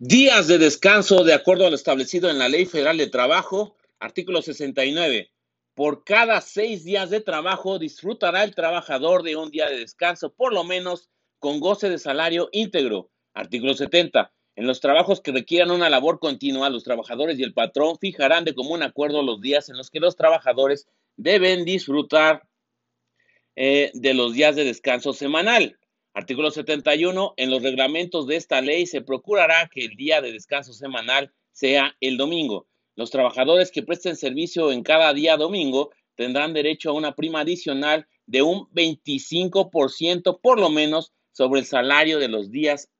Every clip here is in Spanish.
Días de descanso de acuerdo a lo establecido en la Ley Federal de Trabajo, artículo 69. Por cada seis días de trabajo disfrutará el trabajador de un día de descanso, por lo menos con goce de salario íntegro. Artículo 70. En los trabajos que requieran una labor continua, los trabajadores y el patrón fijarán de común acuerdo los días en los que los trabajadores deben disfrutar eh, de los días de descanso semanal. Artículo 71. En los reglamentos de esta ley se procurará que el día de descanso semanal sea el domingo. Los trabajadores que presten servicio en cada día domingo tendrán derecho a una prima adicional de un 25% por lo menos sobre el salario de los días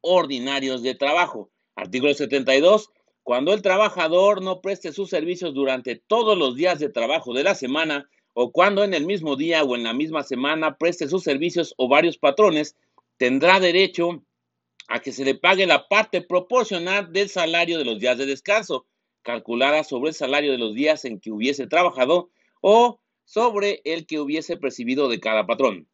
ordinarios de trabajo. Artículo 72. Cuando el trabajador no preste sus servicios durante todos los días de trabajo de la semana, o cuando en el mismo día o en la misma semana preste sus servicios o varios patrones, tendrá derecho a que se le pague la parte proporcional del salario de los días de descanso, calculada sobre el salario de los días en que hubiese trabajado o sobre el que hubiese percibido de cada patrón.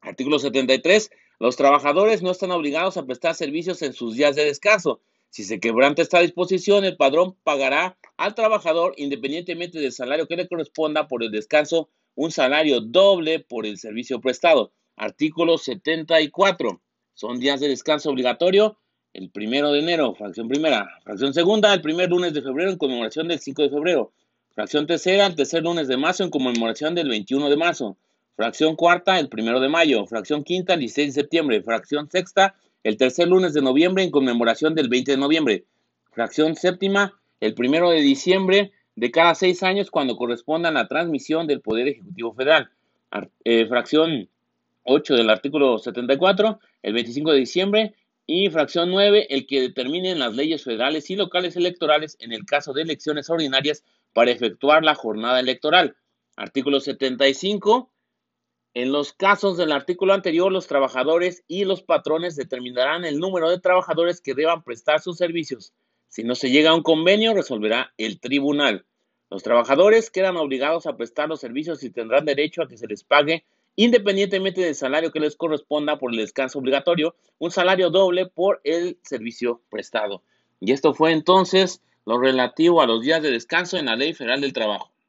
Artículo 73. Los trabajadores no están obligados a prestar servicios en sus días de descanso. Si se quebranta esta disposición, el padrón pagará al trabajador, independientemente del salario que le corresponda por el descanso, un salario doble por el servicio prestado. Artículo 74. Son días de descanso obligatorio el primero de enero, fracción primera. Fracción segunda, el primer lunes de febrero en conmemoración del 5 de febrero. Fracción tercera, el tercer lunes de marzo en conmemoración del 21 de marzo. Fracción cuarta, el primero de mayo. Fracción quinta, el 16 de septiembre. Fracción sexta, el tercer lunes de noviembre en conmemoración del 20 de noviembre. Fracción séptima, el primero de diciembre de cada seis años cuando correspondan a la transmisión del Poder Ejecutivo Federal. Eh, fracción 8 del artículo 74, el 25 de diciembre. Y fracción 9, el que determinen las leyes federales y locales electorales en el caso de elecciones ordinarias para efectuar la jornada electoral. Artículo 75. En los casos del artículo anterior, los trabajadores y los patrones determinarán el número de trabajadores que deban prestar sus servicios. Si no se llega a un convenio, resolverá el tribunal. Los trabajadores quedan obligados a prestar los servicios y tendrán derecho a que se les pague, independientemente del salario que les corresponda por el descanso obligatorio, un salario doble por el servicio prestado. Y esto fue entonces lo relativo a los días de descanso en la Ley Federal del Trabajo.